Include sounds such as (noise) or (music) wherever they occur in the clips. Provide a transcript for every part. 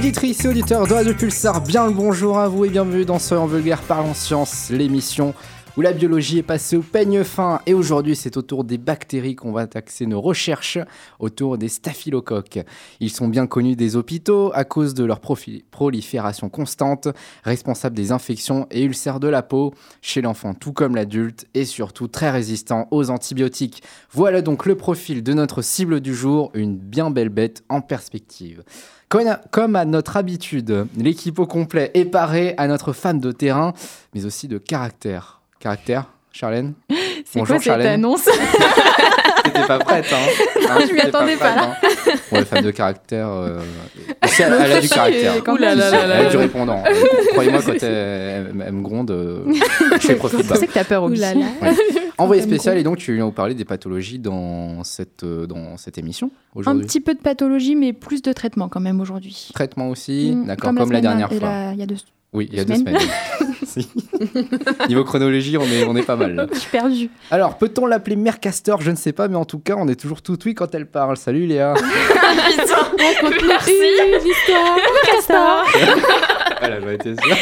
Auditrices et auditeurs de Radio Pulsar, bien le bonjour à vous et bienvenue dans ce En Vulgaire Parlons Science, l'émission où la biologie est passée au peigne fin. Et aujourd'hui, c'est au tour des bactéries qu'on va taxer nos recherches autour des staphylocoques. Ils sont bien connus des hôpitaux à cause de leur prolifération constante, responsables des infections et ulcères de la peau chez l'enfant tout comme l'adulte et surtout très résistants aux antibiotiques. Voilà donc le profil de notre cible du jour, une bien belle bête en perspective. Comme à notre habitude, l'équipe au complet est parée à notre fan de terrain, mais aussi de caractère. Caractère, Charlène C'est quoi cette annonce? (laughs) T'étais pas prête, hein, (laughs) Non, je m'y attendais pas, là. Hein bon, les femmes de caractère, euh... elle, elle, a du caractère. elle a du répondant. Croyez-moi, quand elle, elle, me gronde, euh, je fais profite Je sais que t'as peur, au ouais. (laughs) Envoyé spécial, et donc tu viens nous parler des pathologies dans cette, euh, dans cette émission Un petit peu de pathologie, mais plus de traitement quand même aujourd'hui. Traitement aussi, mmh, d'accord, comme, comme la, dernière fois. Il y a deux oui, il y a deux semaines. (laughs) (laughs) Niveau chronologie, on est, on est pas mal. Je suis perdu. Alors, peut-on l'appeler Mercaster Je ne sais pas, mais en tout cas, on est toujours tout oui quand elle parle. Salut Léa. (laughs) Merci. Mercaster. voilà, j'en étais sûr.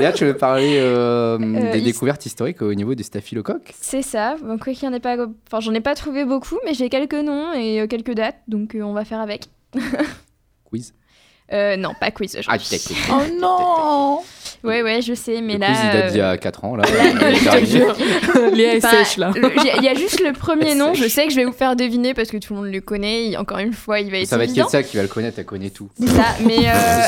Léa, tu veux parler euh, euh, des découvertes historiques au niveau des staphylocoques C'est ça. Donc, pas... enfin, j'en ai pas trouvé beaucoup, mais j'ai quelques noms et euh, quelques dates, donc on va faire avec. Quiz? Euh, non, pas quiz. Ah, oh non Ouais, ouais, je sais, mais le là. Quiz, il date d'il y a 4 ans, là. (laughs) Léa est sèche, là. Il y a juste le premier (laughs) nom, je sais que je vais vous faire deviner parce que tout le monde le connaît. Encore une fois, il va être. Ça va être Ketsia qui va le connaître, elle connaît tout. C'est ça, mais. (laughs) Euh...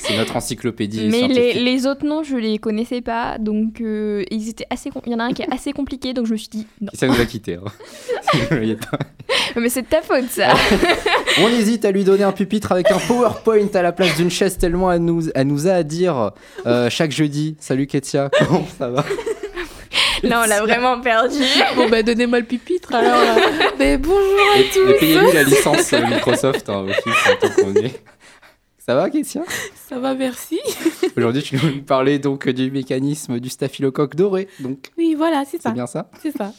C'est notre encyclopédie. Mais les, les, autres noms, je les connaissais pas, donc euh, ils étaient assez. Il y en a un qui est assez compliqué, donc je me suis dit. Non. Ça nous a quittés. Hein. mais c'est de ta faute, ça. On hésite à lui donner un pupitre avec un PowerPoint à la place d'une chaise tellement elle nous, elle nous a à dire euh, chaque jeudi. Salut Ketia, (laughs) comment ça va (laughs) Là, on l'a vraiment perdu. (laughs) Bon, bah, donnez-moi le pupitre alors. Mais bonjour à et, tous. Et payez-lui la licence euh, Microsoft hein, aussi, Ça va, Ketia? Ça va, merci. Aujourd'hui, tu nous parler donc du mécanisme du staphylocoque doré. Donc. Oui, voilà, c'est ça. C'est bien ça? C'est ça.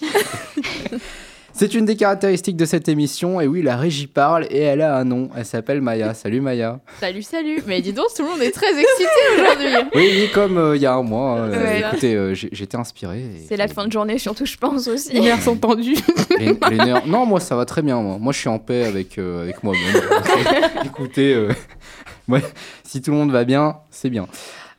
C'est une des caractéristiques de cette émission, et oui, la régie parle, et elle a un nom, elle s'appelle Maya. (laughs) Salut Maya. Salut, salut. Mais dis donc, tout le monde est très excité aujourd'hui. (laughs) Oui, oui, comme euh, il y a un mois. Euh, ouais, écoutez, euh, j'étais inspiré. C'est la fin de journée, surtout, je pense aussi. Les nerfs sont tendus. Les, les nerfs... Non, moi, ça va très bien. Moi, moi je suis en paix avec, avec moi-même. (laughs) écoutez, ouais, si tout le monde va bien, c'est bien.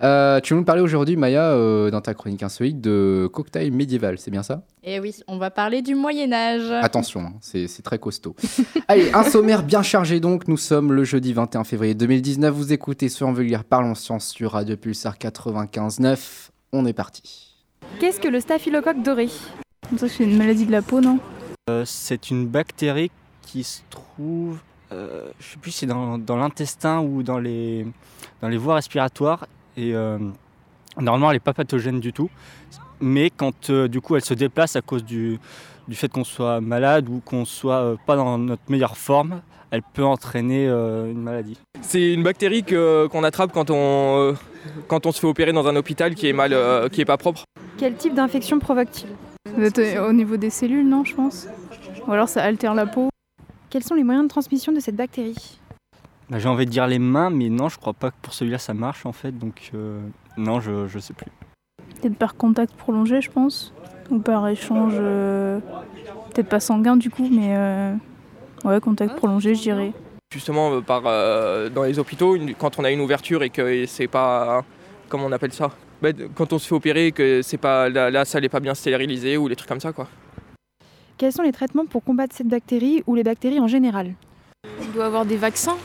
Euh, tu veux nous parler aujourd'hui, Maya, euh, dans ta chronique insolite, de cocktail médiéval, c'est bien ça? Eh oui, on va parler du Moyen-Âge. Attention, hein, c'est très costaud. (laughs) Allez, un sommaire bien chargé donc. Nous sommes le jeudi 21 février 2019. Vous écoutez sur Envulgaire Parlons Science sur Radio Pulsar 95.9. On est parti. Qu'est-ce que le staphylocoque doré? Ça, c'est une maladie de la peau, non? Euh, C'est une bactérie qui se trouve. Euh, je sais plus si c'est dans, dans l'intestin ou dans les, dans les voies respiratoires et euh, normalement, elle n'est pas pathogène du tout. Mais quand euh, du coup elle se déplace à cause du, du fait qu'on soit malade ou qu'on soit euh, pas dans notre meilleure forme, elle peut entraîner une maladie. C'est une bactérie qu'on attrape quand on, quand on se fait opérer dans un hôpital qui est, mal, qui est pas propre. Quel type d'infection provoque-t-il? Au niveau des cellules, non, je pense? Ou alors ça altère la peau? Quels sont les moyens de transmission de cette bactérie? Bah, J'ai envie de dire les mains, mais non, je crois pas que pour celui-là ça marche en fait, donc euh, non, je, je sais plus. Peut-être par contact prolongé, je pense, ou par échange, euh, peut-être pas sanguin du coup, mais euh, ouais, contact prolongé, je dirais. Justement, par, dans les hôpitaux, quand on a une ouverture et que c'est pas. Comment on appelle ça? Bah, Quand on se fait opérer, que c'est pas la, la salle n'est pas bien stérilisée ou les trucs comme ça, quoi. Quels sont les traitements pour combattre cette bactérie ou les bactéries en général? On doit avoir des vaccins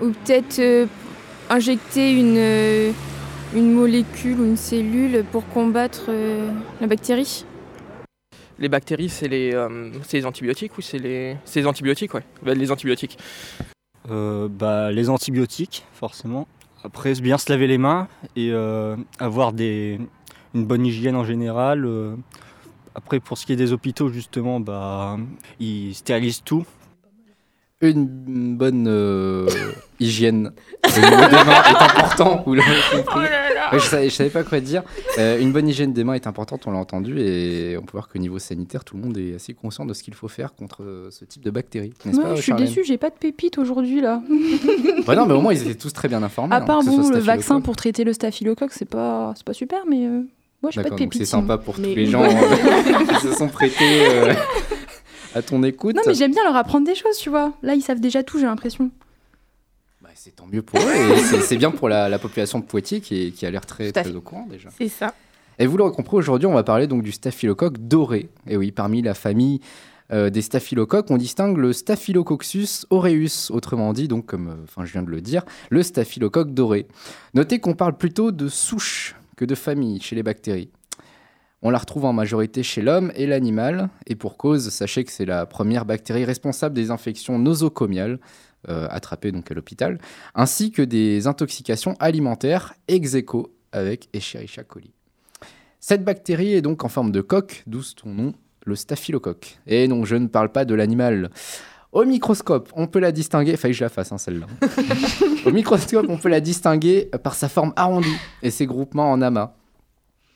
ou peut-être euh, injecter une, euh, une molécule ou une cellule pour combattre euh, la bactérie Les bactéries, c'est les, euh, les, antibiotiques ou c'est les... les antibiotiques, ouais. Bah, les antibiotiques. bah, les antibiotiques, forcément. Après, bien se laver les mains et avoir des, une bonne hygiène en général. Après, pour ce qui est des hôpitaux, justement, bah, ils stérilisent tout une bonne euh, hygiène des mains est important. Vous l'avez compris. Ouais, je, savais, je savais pas quoi dire. Euh, une bonne hygiène des mains est importante, on l'a entendu, et on peut voir qu'au niveau sanitaire, tout le monde est assez conscient de ce qu'il faut faire contre euh, ce type de bactéries. n'est-ce Ouais, pas, je suis déçue, j'ai pas de pépites aujourd'hui là. (laughs) Ouais, non, mais au moins ils étaient tous très bien informés. À hein, part bon, le vaccin pour traiter le staphylocoque, c'est pas, c'est pas super, mais euh, moi j'ai pas de pépites. c'est sympa pour Mais- tous les gens (laughs) qui se sont prêtés euh, (laughs) à ton écoute. Non, mais j'aime bien leur apprendre des choses, tu vois. Là, ils savent déjà tout, j'ai l'impression. Bah, c'est tant mieux pour eux et (laughs) c'est- bien pour la, la population de Poitiers qui, est- qui a l'air très, très au courant déjà. C'est ça. Et vous l'aurez compris, aujourd'hui, on va parler donc du staphylocoque doré. Et oui, parmi la famille euh, des staphylocoques, on distingue le Staphylococcus aureus, autrement dit, donc comme euh, enfin, je viens de le dire, le staphylocoque doré. Notez qu'on parle plutôt de souche que de famille chez les bactéries. On la retrouve en majorité chez l'homme et l'animal, et pour cause, sachez que c'est la première bactérie responsable des infections nosocomiales, euh, attrapées donc à l'hôpital, ainsi que des intoxications alimentaires ex aequo avec Escherichia coli. Cette bactérie est donc en forme de coque, d'où son nom, le staphylocoque. Et non, je ne parle pas de l'animal. Au microscope, on peut la distinguer, fallait que je la fasse hein, celle-là. (laughs) Au microscope, on peut la distinguer par sa forme arrondie et ses groupements en amas.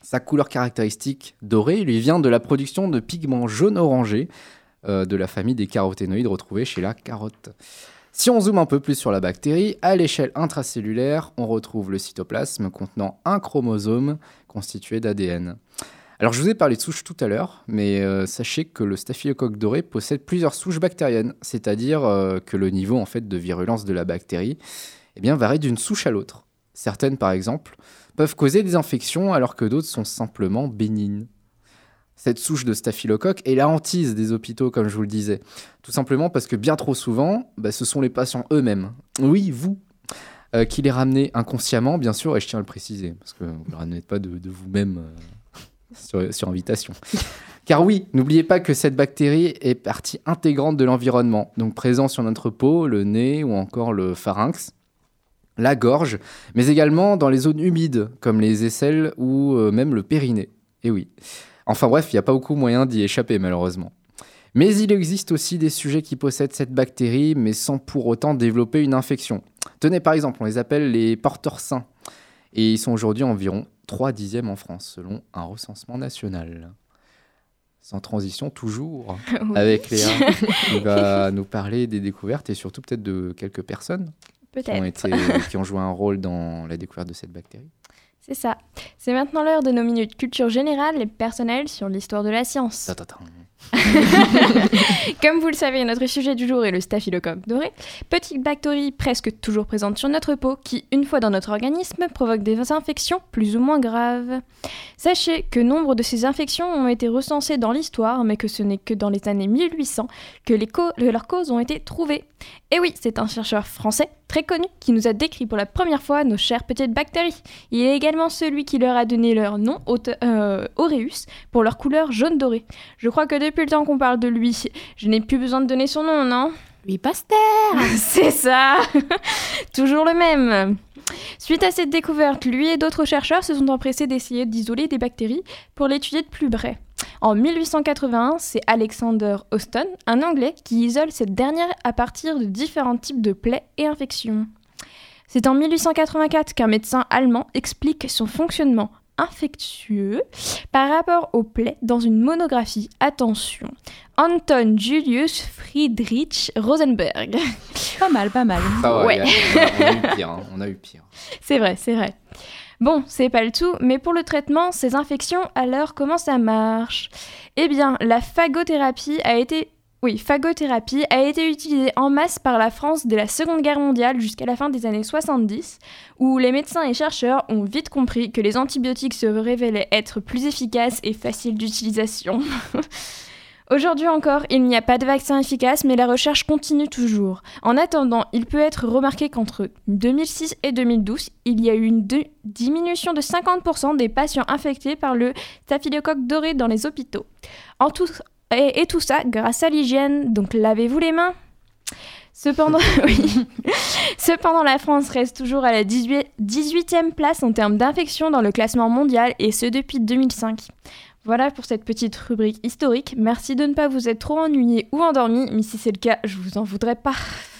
Sa couleur caractéristique dorée lui vient de la production de pigments jaune-orangé euh, de la famille des caroténoïdes retrouvés chez la carotte. Si on zoome un peu plus sur la bactérie, à l'échelle intracellulaire, on retrouve le cytoplasme contenant un chromosome constitué d'ADN. Alors je vous ai parlé de souches tout à l'heure, mais euh, sachez que le staphylocoque doré possède plusieurs souches bactériennes, c'est-à-dire euh, que le niveau en fait de virulence de la bactérie eh bien, varie d'une souche à l'autre. Certaines, par exemple, peuvent causer des infections alors que d'autres sont simplement bénignes. Cette souche de staphylocoque est la hantise des hôpitaux, comme je vous le disais. Tout simplement parce que bien trop souvent, bah, ce sont les patients eux-mêmes, oui, vous, euh, qui les ramenez inconsciemment, bien sûr, et je tiens à le préciser, parce que vous ne le ramenez pas de, vous-même euh, sur, invitation. Car oui, n'oubliez pas que cette bactérie est partie intégrante de l'environnement, donc présent sur notre peau, le nez ou encore le pharynx, la gorge, mais également dans les zones humides, comme les aisselles ou euh, même le périnée. Et oui. Enfin bref, il n'y a pas beaucoup moyen d'y échapper malheureusement. Mais il existe aussi des sujets qui possèdent cette bactérie, mais sans pour autant développer une infection. Tenez par exemple, on les appelle les porteurs sains. Et ils sont aujourd'hui environ 3 dixièmes en France, selon un recensement national. Sans transition, toujours, (laughs) Oui. avec Léa, qui (laughs) va nous parler des découvertes et surtout peut-être de quelques personnes Peut-être. été, qui ont joué un rôle dans la découverte de cette bactérie. (laughs) C'est ça. C'est maintenant l'heure de nos minutes culture générale et personnelle sur l'histoire de la science. (laughs) Comme vous le savez, notre sujet du jour est le staphylocoque doré, petite bactérie presque toujours présente sur notre peau qui, une fois dans notre organisme, provoque des infections plus ou moins graves. Sachez que nombre de ces infections ont été recensées dans l'histoire, mais que ce n'est que dans les années 1800 que, les co- que leurs causes ont été trouvées. Et oui, c'est un chercheur français très connu qui nous a décrit pour la première fois nos chères petites bactéries. Il est également celui qui leur a donné leur nom, euh, aureus, pour leur couleur jaune doré. Je crois que depuis le temps qu'on parle de lui, je n'ai plus besoin de donner son nom, non? Lui Pasteur (laughs) C'est ça (laughs) Toujours le même Suite à cette découverte, lui et d'autres chercheurs se sont empressés d'essayer d'isoler des bactéries pour l'étudier de plus près. En 1881, c'est Alexander Austin, un Anglais, qui isole cette dernière à partir de différents types de plaies et infections. C'est en 1884 qu'un médecin allemand explique son fonctionnement infectieux par rapport aux plaies dans une monographie. Attention, Anton Julius Friedrich Rosenberg. (laughs) Pas mal, pas mal. Ça va, Ouais. Léa, on, a, on a eu pire. hein, on a eu pire. (laughs) C'est vrai, c'est vrai. Bon, c'est pas le tout, mais pour le traitement, ces infections, alors comment ça marche? Eh bien, la phagothérapie a été... Oui, phagothérapie a été utilisée en masse par la France dès la Seconde Guerre mondiale jusqu'à la fin des années 70, où les médecins et chercheurs ont vite compris que les antibiotiques se révélaient être plus efficaces et faciles d'utilisation. (laughs) Aujourd'hui encore, il n'y a pas de vaccin efficace, mais la recherche continue toujours. En attendant, il peut être remarqué qu'entre 2006 et 2012, il y a eu une diminution de 50% des patients infectés par le staphylocoque doré dans les hôpitaux. En tout, et, et tout ça grâce à l'hygiène, donc lavez-vous les mains. Cependant, (laughs) oui. Cependant, la France reste toujours à la 18 18e place en termes d'infection dans le classement mondial, et ce depuis 2005. Voilà pour cette petite rubrique historique. Merci de ne pas vous être trop ennuyé ou endormi, mais si c'est le cas, je vous en voudrais pas.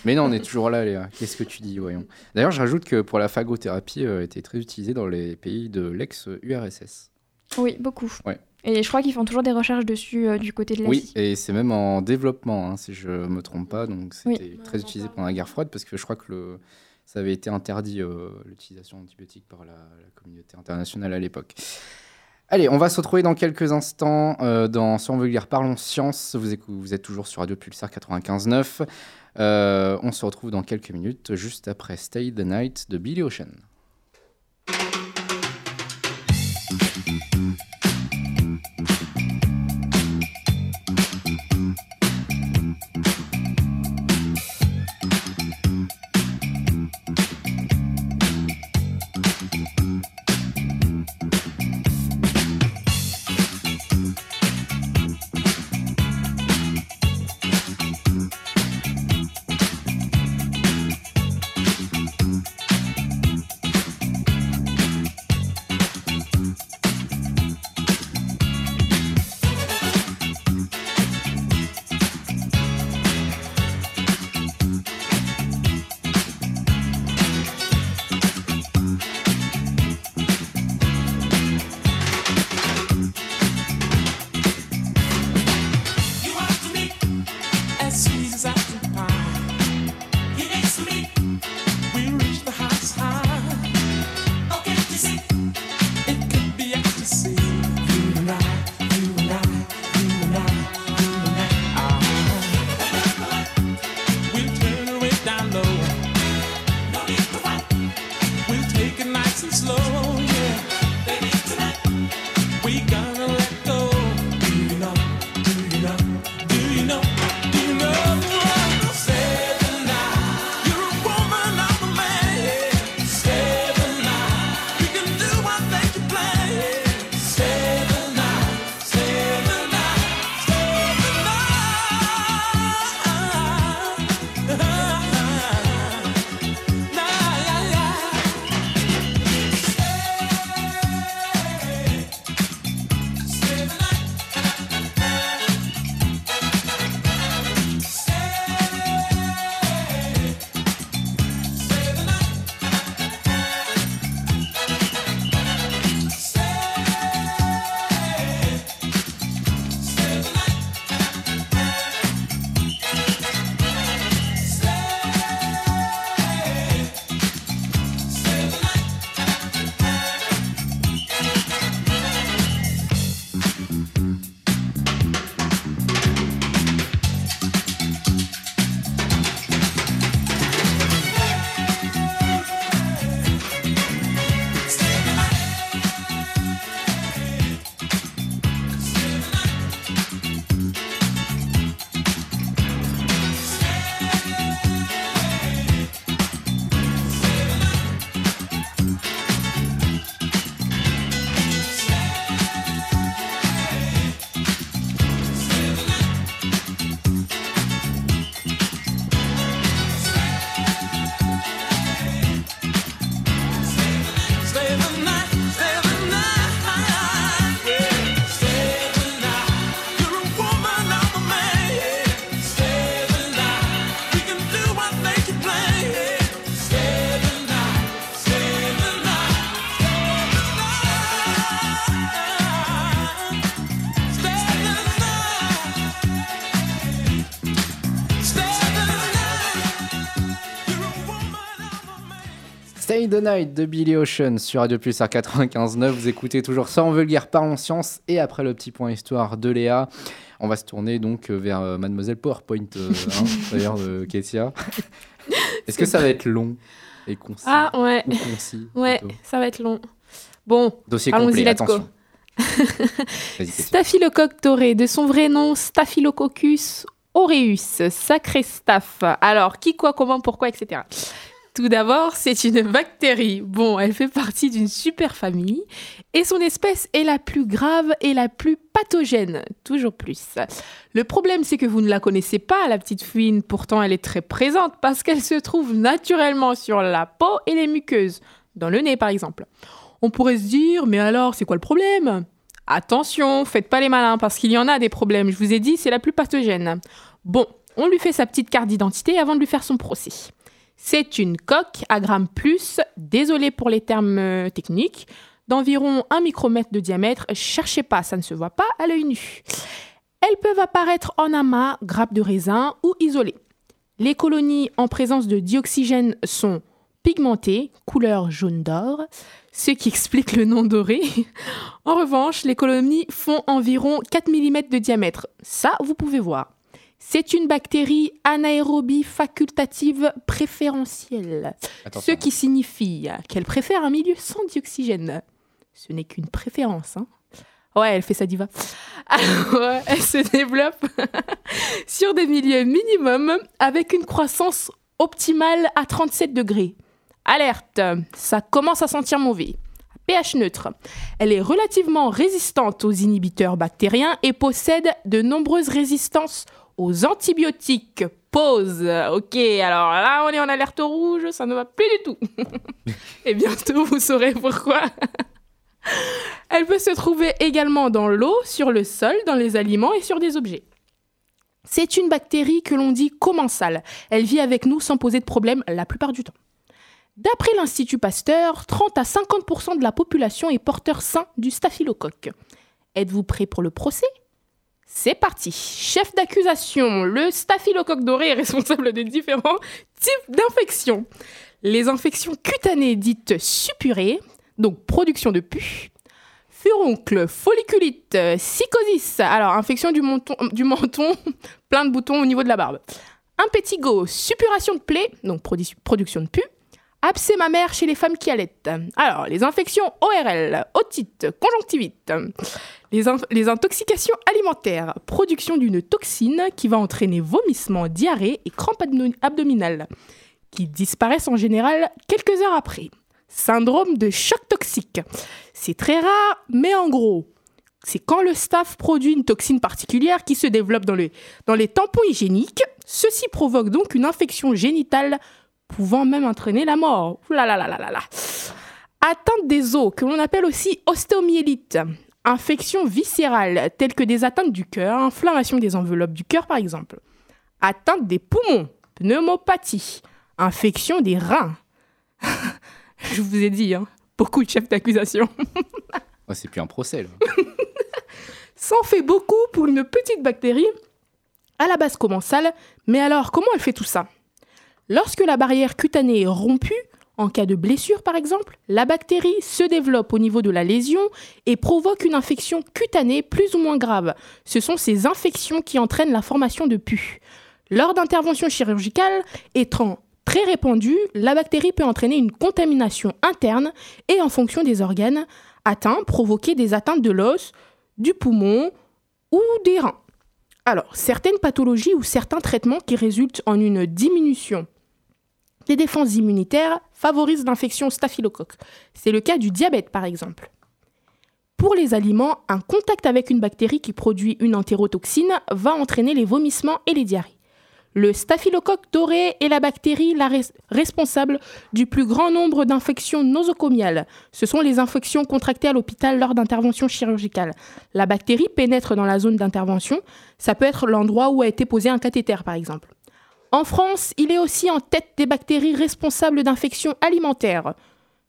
Mais non, on est toujours là, Léa. Qu'est-ce que tu dis, voyons. D'ailleurs, je rajoute que pour la phagothérapie, euh, était très utilisée dans les pays de l'ex-URSS. Oui, beaucoup. Ouais. Et je crois qu'ils font toujours des recherches dessus euh, du côté de Oui, l'Asie. et c'est même en développement, hein, si je me trompe pas. Donc Oui. c'était très utilisé pendant la guerre froide parce que je crois que le, ça avait été interdit euh, l'utilisation d'antibiotiques par la, la communauté internationale à l'époque. Allez, on va se retrouver dans quelques instants euh, dans Sur Vulgaire Parlons Science. Vous, vous êtes toujours sur Radio Pulsar 95.9. Euh, on se retrouve dans quelques minutes, juste après Stay the Night de Billy Ocean. The Night de Billy Ocean sur Radio Pulsar 95.9. Vous écoutez toujours ça en vulgaire parlons science. Et après le petit point histoire de Léa, on va se tourner donc euh, vers euh, Mademoiselle PowerPoint, euh, (laughs) hein, d'ailleurs, de Ketia. (laughs) Est-ce que ça va être long et concis Ah ouais, ou concis (laughs) ouais, plutôt ça va être long. Bon, Dossier Allons-y, complet, let's go. Staphylocoque doré, de son vrai nom Staphylococcus aureus, sacré staph. Alors, qui, quoi, comment, pourquoi, etc. Tout d'abord, c'est une bactérie. Bon, elle fait partie d'une superfamille et son espèce est la plus grave et la plus pathogène, toujours plus. Le problème, c'est que vous ne la connaissez pas, la petite fouine. Pourtant, elle est très présente parce qu'elle se trouve naturellement sur la peau et les muqueuses, dans le nez par exemple. On pourrait se dire, mais alors, c'est quoi le problème? Attention, faites pas les malins parce qu'il y en a des problèmes. Je vous ai dit, c'est la plus pathogène. Bon, on lui fait sa petite carte d'identité avant de lui faire son procès. C'est une coque à gramme plus, désolé pour les termes euh, techniques, d'environ 1 micromètre de diamètre. Cherchez pas, ça ne se voit pas à l'œil nu. Elles peuvent apparaître en amas, grappes de raisin ou isolées. Les colonies en présence de dioxygène sont pigmentées, couleur jaune d'or, ce qui (laughs) explique le nom doré. En revanche, les colonies font environ 4 mm de diamètre. Ça, vous pouvez voir. C'est une bactérie anaérobie facultative préférentielle, Attends, ce qui signifie qu'elle préfère un milieu sans dioxygène. Ce n'est qu'une préférence, hein. Ouais, elle fait sa diva. (laughs) Alors, elle se développe (laughs) sur des milieux minimum avec une croissance optimale à 37 degrés. Alerte, ça commence à sentir mauvais. pH neutre. Elle est relativement résistante aux inhibiteurs bactériens et possède de nombreuses résistances aux antibiotiques. Pause. Ok, alors là, on est en alerte rouge, ça ne va plus du tout. (laughs) et bientôt, vous saurez pourquoi. (laughs) Elle peut se trouver également dans l'eau, sur le sol, dans les aliments et sur des objets. C'est une bactérie que l'on dit commensale. Elle vit avec nous sans poser de problème la plupart du temps. D'après l'Institut Pasteur, 30 à 50% de la population est porteur sain du staphylocoque. Êtes-vous prêt pour le procès? C'est parti. Chef d'accusation, le staphylocoque doré est responsable de différents types d'infections. Les infections cutanées dites suppurées, donc production de pus, furoncle, folliculite, euh, psychosis, alors infection du menton, menton (laughs) plein de boutons au niveau de la barbe, impétigo, suppuration de plaie, donc produ- production de pus, abcès mammaire chez les femmes qui allaitent. Alors, les infections ORL, otite, conjonctivite, les, in- les intoxications alimentaires, production d'une toxine qui va entraîner vomissements, diarrhée et crampes abdo- abdominales, qui disparaissent en général quelques heures après. Syndrome de choc toxique. C'est très rare, mais en gros, c'est quand le staph produit une toxine particulière qui se développe dans les tampons hygiéniques. Ceci provoque donc une infection génitale pouvant même entraîner la mort. Ouh là là là là là là. Atteinte des os, que l'on appelle aussi ostéomyélite. Infection viscérale, telles que des atteintes du cœur, inflammation des enveloppes du cœur par exemple. Atteinte des poumons, pneumopathie. Infection des reins. (laughs) Je vous ai dit, hein, beaucoup de chefs d'accusation. (laughs) C'est plus un procès, là. (laughs) Ça en fait beaucoup pour une petite bactérie à la base commensale, mais alors comment elle fait tout ça? Lorsque la barrière cutanée est rompue, en cas de blessure par exemple, la bactérie se développe au niveau de la lésion et provoque une infection cutanée plus ou moins grave. Ce sont ces infections qui entraînent la formation de pus. Lors d'interventions chirurgicales étant très répandues, la bactérie peut entraîner une contamination interne et en fonction des organes atteints, provoquer des atteintes de l'os, du poumon ou des reins. Alors, certaines pathologies ou certains traitements qui résultent en une diminution des défenses immunitaires favorisent l'infection staphylocoque. C'est le cas du diabète par exemple. Pour les aliments, un contact avec une bactérie qui produit une entérotoxine va entraîner les vomissements et les diarrhées. Le staphylocoque doré est la bactérie responsable du plus grand nombre d'infections nosocomiales. Ce sont les infections contractées à l'hôpital lors d'interventions chirurgicales. La bactérie pénètre dans la zone d'intervention. Ça peut être l'endroit où a été posé un cathéter, par exemple. En France, il est aussi en tête des bactéries responsables d'infections alimentaires.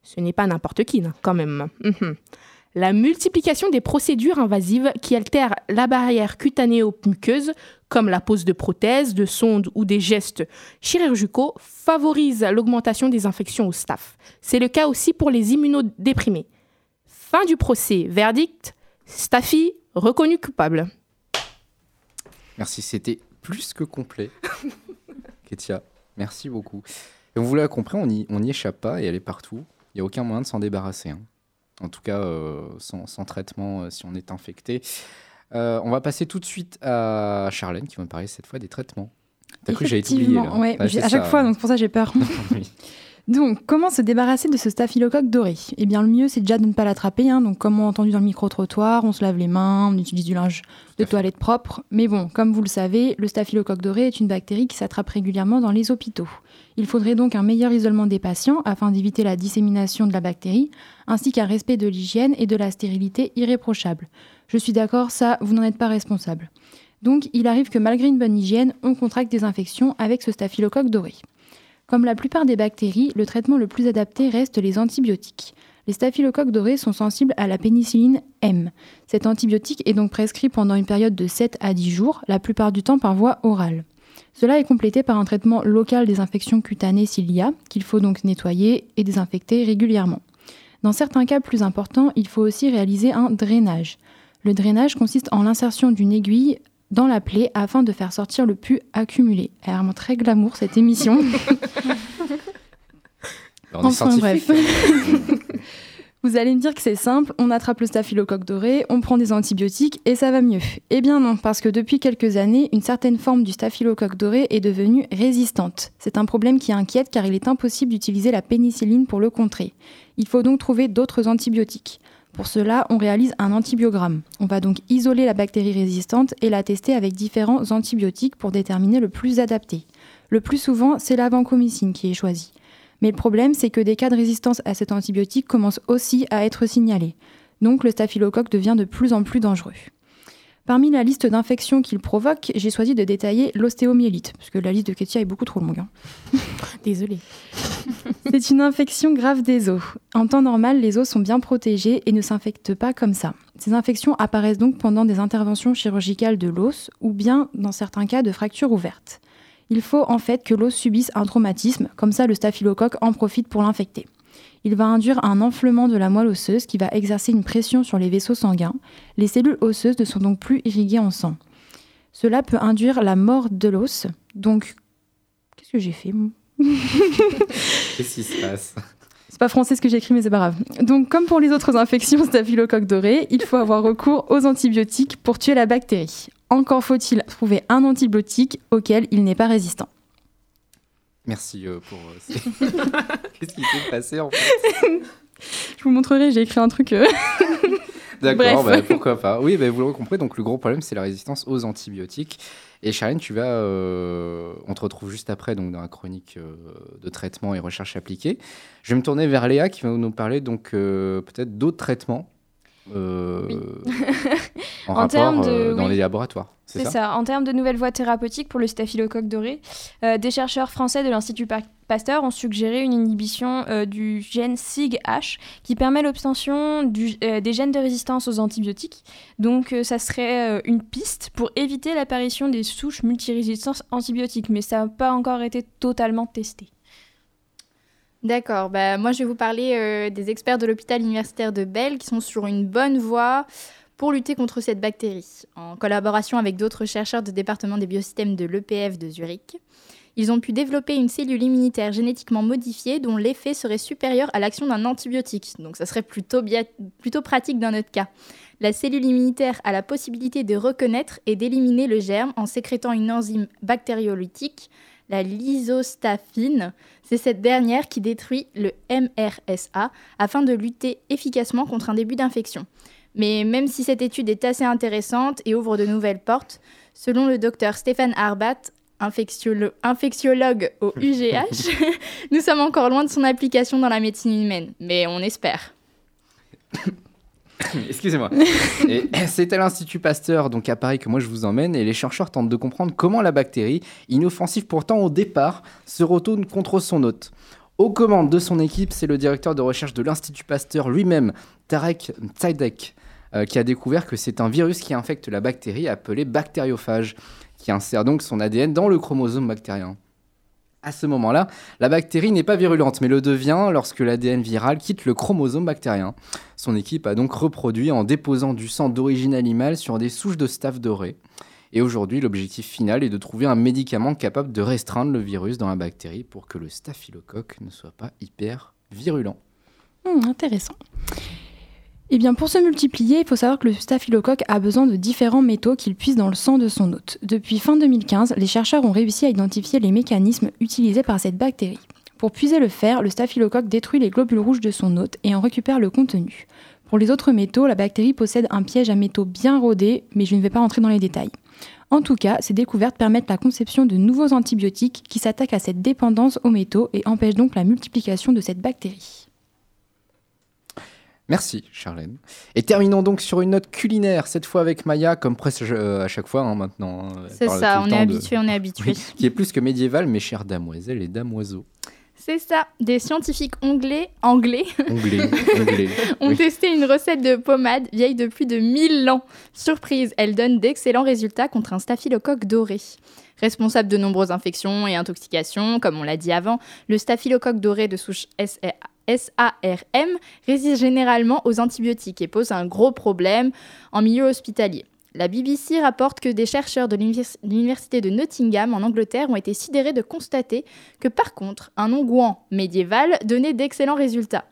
Ce n'est pas n'importe qui, hein, quand même. Mhm. La multiplication des procédures invasives qui altèrent la barrière cutanéo-muqueuse, comme la pose de prothèses, de sondes ou des gestes chirurgicaux, favorise l'augmentation des infections au staph. C'est le cas aussi pour les immunodéprimés. Fin du procès. Verdict Staffy reconnu coupable. Merci, c'était plus que complet. (laughs) Ketia, merci beaucoup. Et on vous l'a compris, on n'y on n'y échappe pas et elle est partout. Il n'y a aucun moyen de s'en débarrasser. hein. En tout cas, euh, sans, sans traitement, euh, si on est infecté. Euh, on va passer tout de suite à Charlène qui va me parler cette fois des traitements. T'as cru que j'allais t'oublier ouais, à chaque ça. fois, donc pour ça j'ai peur. (laughs) Oui. Donc, comment se débarrasser de ce staphylocoque doré? Eh bien, le mieux, c'est déjà de ne pas l'attraper. hein. Donc, comme on a entendu dans le micro-trottoir, on se lave les mains, on utilise du linge de toilette propre. Mais bon, comme vous le savez, le staphylocoque doré est une bactérie qui s'attrape régulièrement dans les hôpitaux. Il faudrait donc un meilleur isolement des patients afin d'éviter la dissémination de la bactérie, ainsi qu'un respect de l'hygiène et de la stérilité irréprochable. Je suis d'accord, ça, vous n'en êtes pas responsable. Donc, il arrive que malgré une bonne hygiène, on contracte des infections avec ce staphylocoque doré. Comme la plupart des bactéries, le traitement le plus adapté reste les antibiotiques. Les staphylocoques dorés sont sensibles à la pénicilline M. Cet antibiotique est donc prescrit pendant une période de 7 à 10 jours, la plupart du temps par voie orale. Cela est complété par un traitement local des infections cutanées s'il y a, qu'il faut donc nettoyer et désinfecter régulièrement. Dans certains cas plus importants, il faut aussi réaliser un drainage. Le drainage consiste en l'insertion d'une aiguille dans la plaie afin de faire sortir le pus accumulé. Elle est vraiment très glamour cette émission. (laughs) On est Enfin, scientifique. (laughs) Vous allez me dire que c'est simple, on attrape le staphylocoque doré, on prend des antibiotiques et ça va mieux. Eh bien non, parce que depuis quelques années, une certaine forme du staphylocoque doré est devenue résistante. C'est un problème qui inquiète car il est impossible d'utiliser la pénicilline pour le contrer. Il faut donc trouver d'autres antibiotiques. Pour cela, on réalise un antibiogramme. On va donc isoler la bactérie résistante et la tester avec différents antibiotiques pour déterminer le plus adapté. Le plus souvent, c'est la vancomycine qui est choisie. Mais le problème, c'est que des cas de résistance à cet antibiotique commencent aussi à être signalés. Donc le staphylocoque devient de plus en plus dangereux. Parmi la liste d'infections qu'il provoque, j'ai choisi de détailler l'ostéomyélite, parce que la liste de Ketia est beaucoup trop longue. hein. (laughs) Désolée. (laughs) C'est une infection grave des os. En temps normal, les os sont bien protégés et ne s'infectent pas comme ça. Ces infections apparaissent donc pendant des interventions chirurgicales de l'os ou bien, dans certains cas, de fractures ouvertes. Il faut en fait que l'os subisse un traumatisme, comme ça le staphylocoque en profite pour l'infecter. Il va induire un enflement de la moelle osseuse qui va exercer une pression sur les vaisseaux sanguins. Les cellules osseuses ne sont donc plus irriguées en sang. Cela peut induire la mort de l'os. Donc, qu'est-ce que j'ai fait (laughs) Qu'est-ce qui se passe? C'est pas français ce que j'ai écrit, mais c'est pas grave. Donc, comme pour les autres infections staphylocoque doré, il faut avoir recours aux antibiotiques pour tuer la bactérie. Encore faut-il trouver un antibiotique auquel il n'est pas résistant. Merci euh, pour. euh, (laughs) (laughs) Qu'est-ce qui s'est passé en fait (laughs) Je vous montrerai, j'ai écrit un truc. euh, D'accord, bah, pourquoi pas. Oui, bah, vous l'aurez compris, donc le gros problème, c'est la résistance aux antibiotiques. Et Charlène, tu vas, on te retrouve juste après donc dans la chronique de traitement et recherche appliquée. Je vais me tourner vers Léa qui va nous parler donc peut-être d'autres traitements en, En rapport termes de- euh, dans oui. les laboratoires. C'est ça, ça. En termes de nouvelles voies thérapeutiques pour le staphylocoque doré, euh, des chercheurs français de l'Institut Pa- Pasteur ont suggéré une inhibition euh, du gène SIG-H qui permet l'obtention euh, des gènes de résistance aux antibiotiques. Donc, euh, ça serait euh, une piste pour éviter l'apparition des souches multirésistances antibiotiques, mais ça n'a pas encore été totalement testé. D'accord, bah, moi je vais vous parler euh, des experts de l'hôpital universitaire de Bell qui sont sur une bonne voie pour lutter contre cette bactérie, en collaboration avec d'autres chercheurs du département des biosystèmes de l'EPF de Zurich. Ils ont pu développer une cellule immunitaire génétiquement modifiée dont l'effet serait supérieur à l'action d'un antibiotique. Donc ça serait plutôt, plutôt pratique dans notre cas. La cellule immunitaire a la possibilité de reconnaître et d'éliminer le germe en sécrétant une enzyme bactériolytique, la lysostaphine. C'est cette dernière qui détruit le MRSA afin de lutter efficacement contre un début d'infection. Mais même si cette étude est assez intéressante et ouvre de nouvelles portes, selon le docteur Stéphane Arbat, infectiolo- infectiologue au (laughs) UGH, (laughs) nous sommes encore loin de son application dans la médecine humaine. Mais on espère. (coughs) Excusez-moi. (coughs) C'est à l'Institut Pasteur, donc à Paris, que moi je vous emmène, et les chercheurs tentent de comprendre comment la bactérie, inoffensive pourtant au départ, se retourne contre son hôte. Aux commandes de son équipe, c'est le directeur de recherche de l'Institut Pasteur lui-même, Tarek Tsaidek, euh, qui a découvert que c'est un virus qui infecte la bactérie appelée bactériophage, qui insère donc son ADN dans le chromosome bactérien. À ce moment-là, la bactérie n'est pas virulente, mais le devient lorsque l'ADN viral quitte le chromosome bactérien. Son équipe a donc reproduit en déposant du sang d'origine animale sur des souches de staph doré. Et aujourd'hui, l'objectif final est de trouver un médicament capable de restreindre le virus dans la bactérie pour que le staphylocoque ne soit pas hyper virulent. Hmm, intéressant. Eh bien, pour se multiplier, il faut savoir que le staphylocoque a besoin de différents métaux qu'il puise dans le sang de son hôte. Depuis fin 2015, les chercheurs ont réussi à identifier les mécanismes utilisés par cette bactérie. Pour puiser le fer, le staphylocoque détruit les globules rouges de son hôte et en récupère le contenu. Pour les autres métaux, la bactérie possède un piège à métaux bien rodé, mais je ne vais pas rentrer dans les détails. En tout cas, ces découvertes permettent la conception de nouveaux antibiotiques qui s'attaquent à cette dépendance aux métaux et empêchent donc la multiplication de cette bactérie. Merci, Charlène. Et terminons donc sur une note culinaire, cette fois avec Maya, comme presque euh, à chaque fois hein, maintenant. elle C'est ça, on est de- habitué, on est habitué. Qui est plus que médiéval, mes chères damoiselles et damoiseaux. C'est ça. Des scientifiques anglais, anglais Anglais, (laughs) anglais. ont Oui. testé une recette de pommade vieille de plus de 1000 ans. Surprise, elle donne d'excellents résultats contre un staphylocoque doré. Responsable de nombreuses infections et intoxications, comme on l'a dit avant, le staphylocoque doré de souche SARM résiste généralement aux antibiotiques et pose un gros problème en milieu hospitalier. La BBC rapporte que des chercheurs de l'univers- l'université de Nottingham en Angleterre ont été sidérés de constater que par contre, un onguent médiéval donnait d'excellents résultats.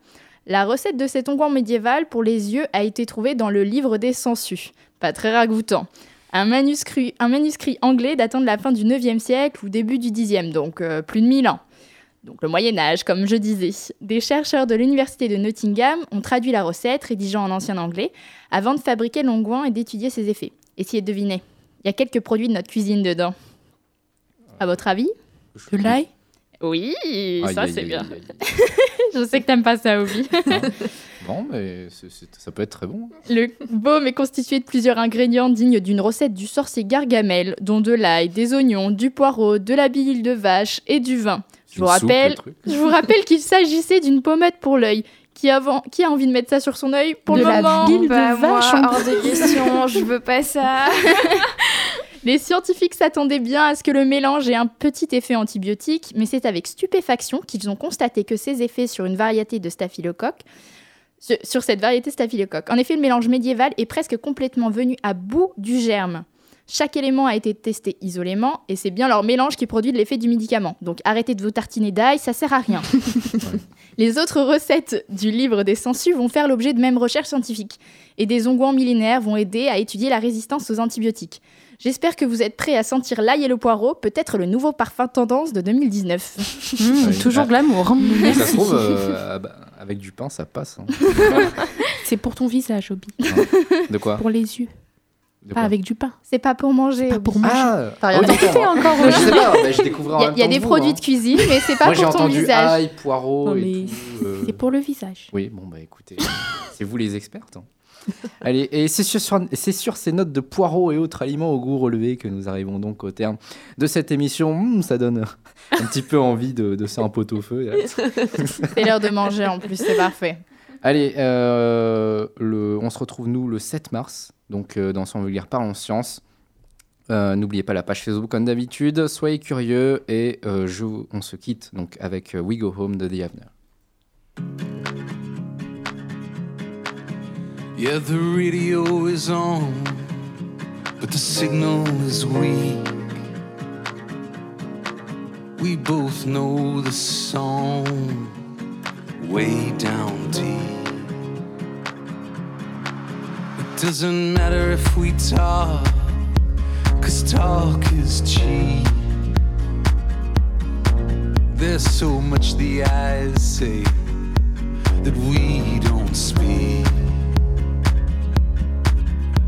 La recette de cet onguent médiéval pour les yeux a été trouvée dans le livre des sangsues. Pas très ragoûtant. Un manuscrit, un manuscrit anglais datant de la fin du 9e siècle ou début du 10e, donc euh, plus de 1000 ans. Donc le Moyen Âge, comme je disais. Des chercheurs de l'université de Nottingham ont traduit la recette, rédigeant en ancien anglais, avant de fabriquer l'onguent et d'étudier ses effets. Essayez de deviner. Il y a quelques produits de notre cuisine dedans. À votre avis? De l'ail? Oui, Aïe, ça c'est bien. aïe, aïe. (laughs) Je sais que t'aimes pas ça, Obi. Bon, mais ça peut être très bon. Le baume est constitué de plusieurs ingrédients dignes d'une recette du sorcier Gargamel, dont de l'ail, des oignons, du poireau, de la bile de vache et du vin. Je vous rappelle, (laughs) je vous rappelle qu'il s'agissait d'une pommade pour l'œil. Qui, avant- qui a envie de mettre ça sur son œil pour De le la moment? bile de Bah, vache en hors de question, je veux pas ça. (laughs) Les scientifiques s'attendaient bien à ce que le mélange ait un petit effet antibiotique, mais c'est avec stupéfaction qu'ils ont constaté que ces effets sur une variété de staphylocoque, sur, sur cette variété staphylocoque. En effet, le mélange médiéval est presque complètement venu à bout du germe. Chaque élément a été testé isolément et c'est bien leur mélange qui produit l'effet du médicament. Donc arrêtez de vous tartiner d'ail, ça sert à rien. (laughs) Les autres recettes du livre des sangsues vont faire l'objet de mêmes recherches scientifiques et des onguents millénaires vont aider à étudier la résistance aux antibiotiques. J'espère que vous êtes prêts à sentir l'ail et le poireau, peut-être le nouveau parfum tendance de 2019. Mmh, Ouais. Toujours Ah. glamour. hein. Ça se trouve, euh, ah bah, avec du pain, ça passe. hein. C'est pour ton visage, Obi. De quoi? Pour les yeux. Pas avec du pain. C'est pas pour manger. Pas pour manger. Ah, T'as rien encore, Je sais pas, bah, je découvre en Il y a, y des vous, produits hein. de cuisine, mais c'est pas Moi, j'ai pour ton entendu visage. ail, poireau Non, et tout. euh, C'est pour le visage. Oui, bon, bah écoutez, c'est vous les expertes. hein. (laughs) Allez, et c'est sur, sur- c'est sur ces notes de poireaux et autres aliments au goût relevé que nous arrivons donc au terme de cette émission. Hum, ça donne (laughs) un petit peu envie de, de faire un pot au feu. (laughs) C'est l'heure de manger en plus, c'est parfait. Allez, euh, le, on se retrouve nous le 7 mars, donc euh, dans son vulgaire Parlons Science. Euh, N'oubliez pas la page Facebook comme d'habitude, soyez curieux et euh, je, on se quitte donc avec euh, We Go Home de The Avener. Yeah, the radio is on, but the signal is weak. We both know the song way down deep. Doesn't matter if we talk, cause talk is cheap. There's so much the eyes say that we don't speak.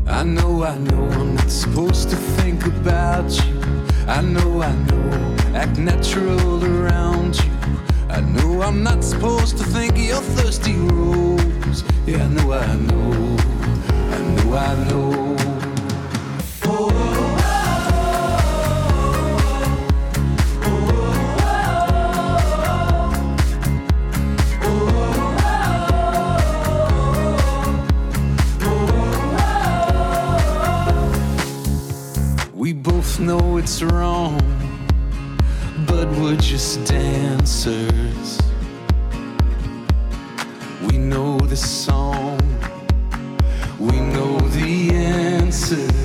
I know, I know, I'm not supposed to think about you. I know, I know, act natural around you. I know I'm not supposed to think of your thirsty rose. Yeah, I know, I know, I know. We both know it's wrong, but we're just dancers. We know the song, to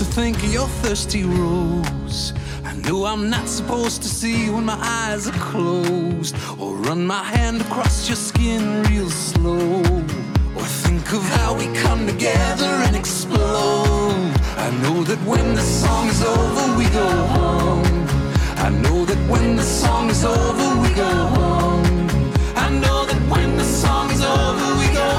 to think of your thirsty rose. I know I'm not supposed to see when my eyes are closed, or run my hand across your skin real slow, or think of how we come together and explode. I know that when the song is over, we go home. I know that when the song is over, we go home. I know that when the song is over, we go